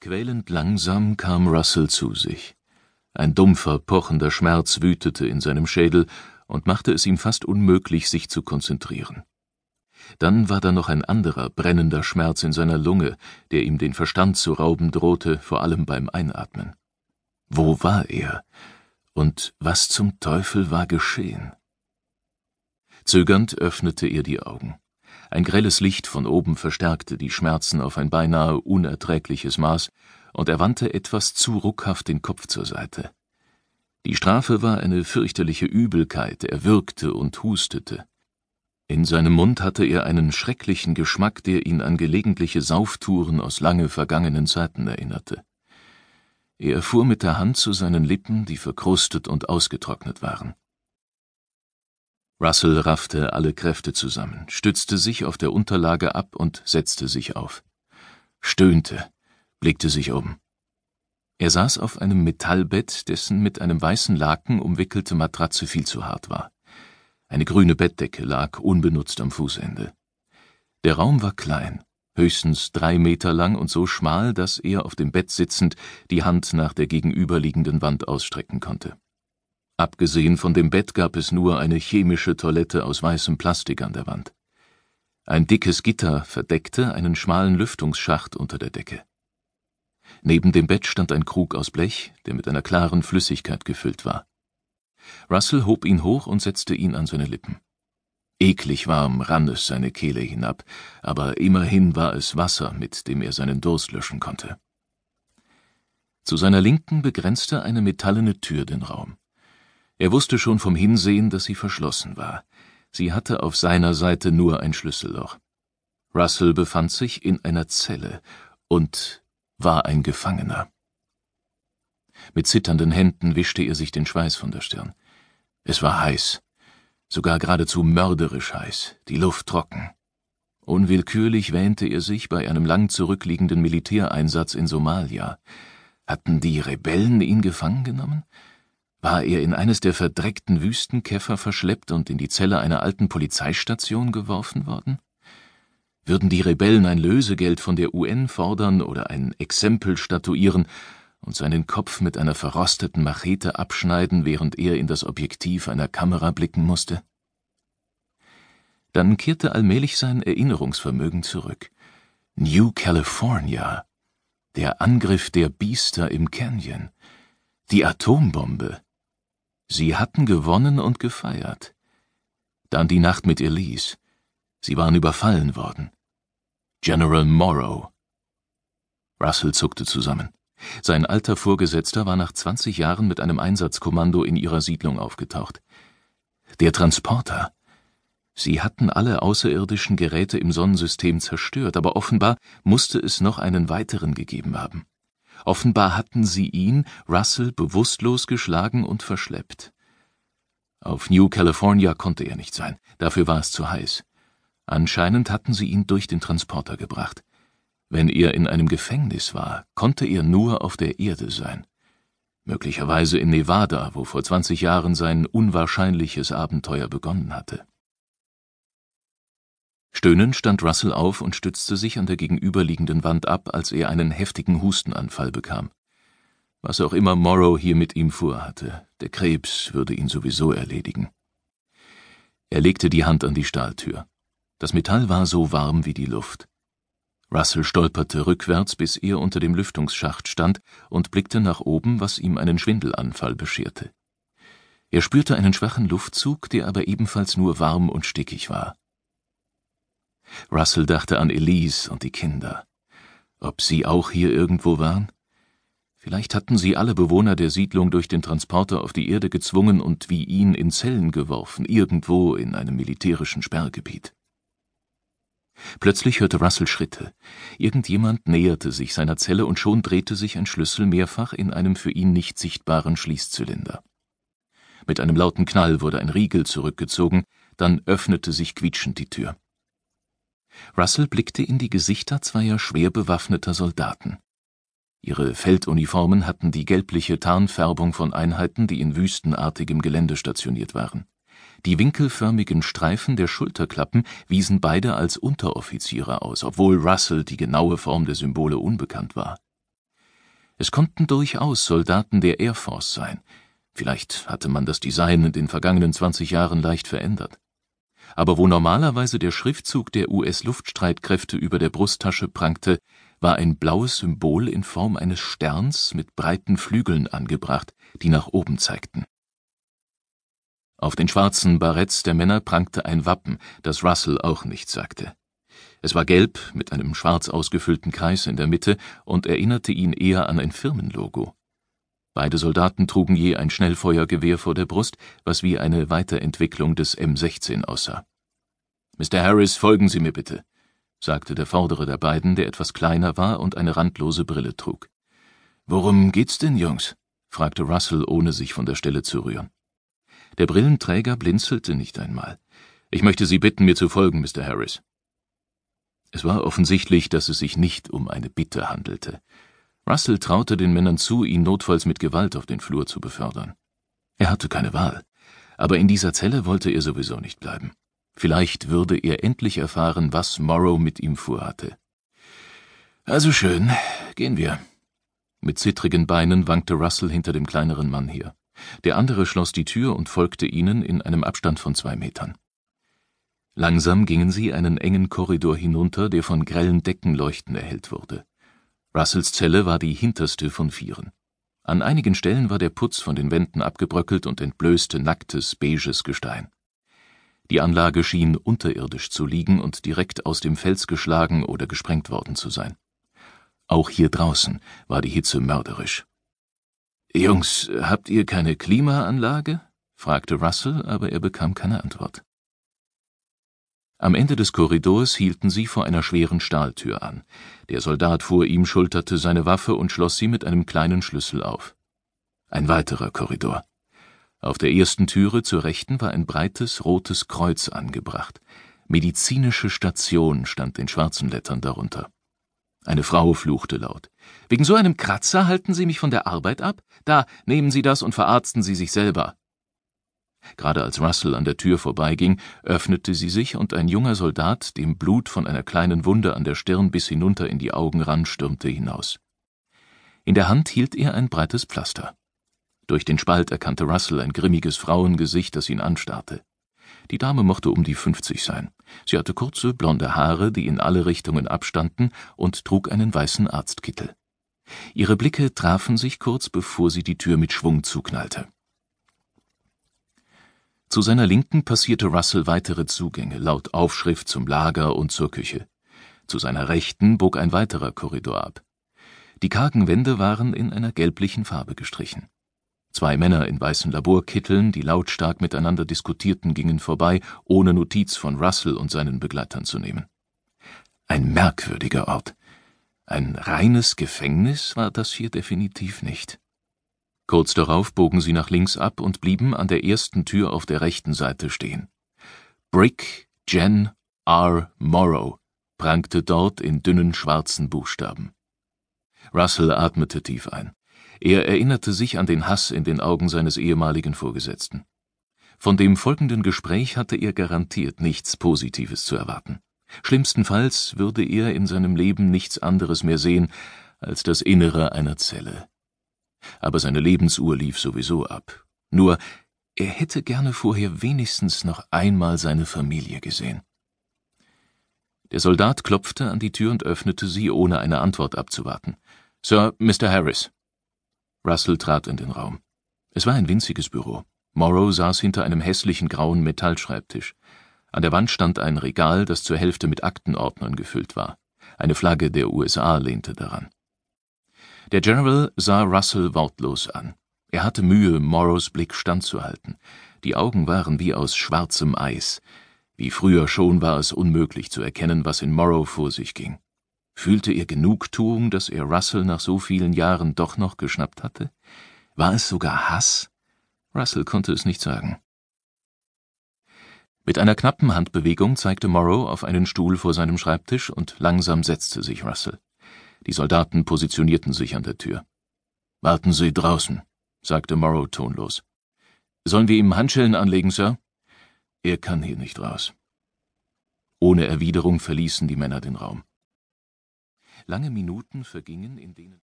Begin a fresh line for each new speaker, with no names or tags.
Quälend langsam kam Russell zu sich. Ein dumpfer, pochender Schmerz wütete in seinem Schädel und machte es ihm fast unmöglich, sich zu konzentrieren. Dann war da noch ein anderer, brennender Schmerz in seiner Lunge, der ihm den Verstand zu rauben drohte, vor allem beim Einatmen. Wo war er? Und was zum Teufel war geschehen? Zögernd öffnete er die Augen. Ein grelles Licht von oben verstärkte die Schmerzen auf ein beinahe unerträgliches Maß, und er wandte etwas zu ruckhaft den Kopf zur Seite. Die Strafe war eine fürchterliche Übelkeit, er würgte und hustete. In seinem Mund hatte er einen schrecklichen Geschmack, der ihn an gelegentliche Sauftouren aus lange vergangenen Zeiten erinnerte. Er fuhr mit der Hand zu seinen Lippen, die verkrustet und ausgetrocknet waren. Russell raffte alle Kräfte zusammen, stützte sich auf der Unterlage ab und setzte sich auf. Stöhnte, blickte sich um. Er saß auf einem Metallbett, dessen mit einem weißen Laken umwickelte Matratze viel zu hart war. Eine grüne Bettdecke lag unbenutzt am Fußende. Der Raum war klein, höchstens drei Meter lang und so schmal, dass er auf dem Bett sitzend die Hand nach der gegenüberliegenden Wand ausstrecken konnte. Abgesehen von dem Bett gab es nur eine chemische Toilette aus weißem Plastik an der Wand. Ein dickes Gitter verdeckte einen schmalen Lüftungsschacht unter der Decke. Neben dem Bett stand ein Krug aus Blech, der mit einer klaren Flüssigkeit gefüllt war. Russell hob ihn hoch und setzte ihn an seine Lippen. Eklig warm rann es seine Kehle hinab, aber immerhin war es Wasser, mit dem er seinen Durst löschen konnte. Zu seiner Linken begrenzte eine metallene Tür den Raum. Er wusste schon vom Hinsehen, dass sie verschlossen war. Sie hatte auf seiner Seite nur ein Schlüsselloch. Russell befand sich in einer Zelle und war ein Gefangener. Mit zitternden Händen wischte er sich den Schweiß von der Stirn. Es war heiß, sogar geradezu mörderisch heiß, die Luft trocken. Unwillkürlich wähnte er sich bei einem lang zurückliegenden Militäreinsatz in Somalia. Hatten die Rebellen ihn gefangen genommen? War er in eines der verdreckten Wüstenkäfer verschleppt und in die Zelle einer alten Polizeistation geworfen worden? Würden die Rebellen ein Lösegeld von der UN fordern oder ein Exempel statuieren und seinen Kopf mit einer verrosteten Machete abschneiden, während er in das Objektiv einer Kamera blicken musste? Dann kehrte allmählich sein Erinnerungsvermögen zurück. New California, der Angriff der Biester im Canyon, die Atombombe, Sie hatten gewonnen und gefeiert. Dann die Nacht mit Elise. Sie waren überfallen worden. General Morrow. Russell zuckte zusammen. Sein alter Vorgesetzter war nach 20 Jahren mit einem Einsatzkommando in ihrer Siedlung aufgetaucht. Der Transporter. Sie hatten alle außerirdischen Geräte im Sonnensystem zerstört, aber offenbar musste es noch einen weiteren gegeben haben. Offenbar hatten sie ihn, Russell, bewusstlos geschlagen und verschleppt. Auf New California konnte er nicht sein, dafür war es zu heiß. Anscheinend hatten sie ihn durch den Transporter gebracht. Wenn er in einem Gefängnis war, konnte er nur auf der Erde sein. Möglicherweise in Nevada, wo vor 20 Jahren sein unwahrscheinliches Abenteuer begonnen hatte. Stöhnend stand Russell auf und stützte sich an der gegenüberliegenden Wand ab, als er einen heftigen Hustenanfall bekam. Was auch immer Morrow hier mit ihm vorhatte, der Krebs würde ihn sowieso erledigen. Er legte die Hand an die Stahltür. Das Metall war so warm wie die Luft. Russell stolperte rückwärts, bis er unter dem Lüftungsschacht stand und blickte nach oben, was ihm einen Schwindelanfall bescherte. Er spürte einen schwachen Luftzug, der aber ebenfalls nur warm und stickig war. Russell dachte an Elise und die Kinder. Ob sie auch hier irgendwo waren? Vielleicht hatten sie alle Bewohner der Siedlung durch den Transporter auf die Erde gezwungen und wie ihn in Zellen geworfen, irgendwo in einem militärischen Sperrgebiet. Plötzlich hörte Russell Schritte. Irgendjemand näherte sich seiner Zelle und schon drehte sich ein Schlüssel mehrfach in einem für ihn nicht sichtbaren Schließzylinder. Mit einem lauten Knall wurde ein Riegel zurückgezogen, dann öffnete sich quietschend die Tür. Russell blickte in die Gesichter zweier schwer bewaffneter Soldaten. Ihre Felduniformen hatten die gelbliche Tarnfärbung von Einheiten, die in wüstenartigem Gelände stationiert waren. Die winkelförmigen Streifen der Schulterklappen wiesen beide als Unteroffiziere aus, obwohl Russell die genaue Form der Symbole unbekannt war. Es konnten durchaus Soldaten der Air Force sein. Vielleicht hatte man das Design in den vergangenen 20 Jahren leicht verändert. Aber wo normalerweise der Schriftzug der US-Luftstreitkräfte über der Brusttasche prangte, war ein blaues Symbol in Form eines Sterns mit breiten Flügeln angebracht, die nach oben zeigten. Auf den schwarzen Baretts der Männer prangte ein Wappen, das Russell auch nicht sagte. Es war gelb mit einem schwarz ausgefüllten Kreis in der Mitte und erinnerte ihn eher an ein Firmenlogo. Beide Soldaten trugen je ein Schnellfeuergewehr vor der Brust, was wie eine Weiterentwicklung des M16 aussah. Mr. Harris, folgen Sie mir bitte, sagte der vordere der beiden, der etwas kleiner war und eine randlose Brille trug. Worum geht's denn, Jungs? fragte Russell, ohne sich von der Stelle zu rühren. Der Brillenträger blinzelte nicht einmal. Ich möchte Sie bitten, mir zu folgen, Mr. Harris. Es war offensichtlich, dass es sich nicht um eine Bitte handelte. Russell traute den Männern zu, ihn notfalls mit Gewalt auf den Flur zu befördern. Er hatte keine Wahl, aber in dieser Zelle wollte er sowieso nicht bleiben. Vielleicht würde er endlich erfahren, was Morrow mit ihm vorhatte. Also schön, gehen wir. Mit zittrigen Beinen wankte Russell hinter dem kleineren Mann her. Der andere schloss die Tür und folgte ihnen in einem Abstand von zwei Metern. Langsam gingen sie einen engen Korridor hinunter, der von grellen Deckenleuchten erhellt wurde. Russells Zelle war die hinterste von vieren. An einigen Stellen war der Putz von den Wänden abgebröckelt und entblößte nacktes, beiges Gestein. Die Anlage schien unterirdisch zu liegen und direkt aus dem Fels geschlagen oder gesprengt worden zu sein. Auch hier draußen war die Hitze mörderisch. Jungs, habt ihr keine Klimaanlage? fragte Russell, aber er bekam keine Antwort. Am Ende des Korridors hielten sie vor einer schweren Stahltür an. Der Soldat vor ihm schulterte seine Waffe und schloss sie mit einem kleinen Schlüssel auf. Ein weiterer Korridor. Auf der ersten Türe zur Rechten war ein breites rotes Kreuz angebracht. Medizinische Station stand in schwarzen Lettern darunter. Eine Frau fluchte laut. Wegen so einem Kratzer halten Sie mich von der Arbeit ab? Da, nehmen Sie das und verarzten Sie sich selber. Gerade als Russell an der Tür vorbeiging, öffnete sie sich und ein junger Soldat, dem Blut von einer kleinen Wunde an der Stirn bis hinunter in die Augen rann, stürmte hinaus. In der Hand hielt er ein breites Pflaster. Durch den Spalt erkannte Russell ein grimmiges Frauengesicht, das ihn anstarrte. Die Dame mochte um die fünfzig sein. Sie hatte kurze, blonde Haare, die in alle Richtungen abstanden, und trug einen weißen Arztkittel. Ihre Blicke trafen sich kurz, bevor sie die Tür mit Schwung zuknallte. Zu seiner Linken passierte Russell weitere Zugänge, laut Aufschrift zum Lager und zur Küche. Zu seiner Rechten bog ein weiterer Korridor ab. Die kargen Wände waren in einer gelblichen Farbe gestrichen. Zwei Männer in weißen Laborkitteln, die lautstark miteinander diskutierten, gingen vorbei, ohne Notiz von Russell und seinen Begleitern zu nehmen. Ein merkwürdiger Ort. Ein reines Gefängnis war das hier definitiv nicht. Kurz darauf bogen sie nach links ab und blieben an der ersten Tür auf der rechten Seite stehen. Brick Jen R. Morrow prangte dort in dünnen schwarzen Buchstaben. Russell atmete tief ein. Er erinnerte sich an den Hass in den Augen seines ehemaligen Vorgesetzten. Von dem folgenden Gespräch hatte er garantiert nichts Positives zu erwarten. Schlimmstenfalls würde er in seinem Leben nichts anderes mehr sehen als das Innere einer Zelle. Aber seine Lebensuhr lief sowieso ab. Nur, er hätte gerne vorher wenigstens noch einmal seine Familie gesehen. Der Soldat klopfte an die Tür und öffnete sie, ohne eine Antwort abzuwarten. Sir, Mr. Harris. Russell trat in den Raum. Es war ein winziges Büro. Morrow saß hinter einem hässlichen grauen Metallschreibtisch. An der Wand stand ein Regal, das zur Hälfte mit Aktenordnern gefüllt war. Eine Flagge der USA lehnte daran. Der General sah Russell wortlos an. Er hatte Mühe, Morrows Blick standzuhalten. Die Augen waren wie aus schwarzem Eis. Wie früher schon war es unmöglich zu erkennen, was in Morrow vor sich ging. Fühlte er Genugtuung, dass er Russell nach so vielen Jahren doch noch geschnappt hatte? War es sogar Hass? Russell konnte es nicht sagen. Mit einer knappen Handbewegung zeigte Morrow auf einen Stuhl vor seinem Schreibtisch und langsam setzte sich Russell. Die Soldaten positionierten sich an der Tür. Warten Sie draußen, sagte Morrow tonlos. Sollen wir ihm Handschellen anlegen, Sir? Er kann hier nicht raus. Ohne Erwiderung verließen die Männer den Raum. Lange Minuten vergingen, in denen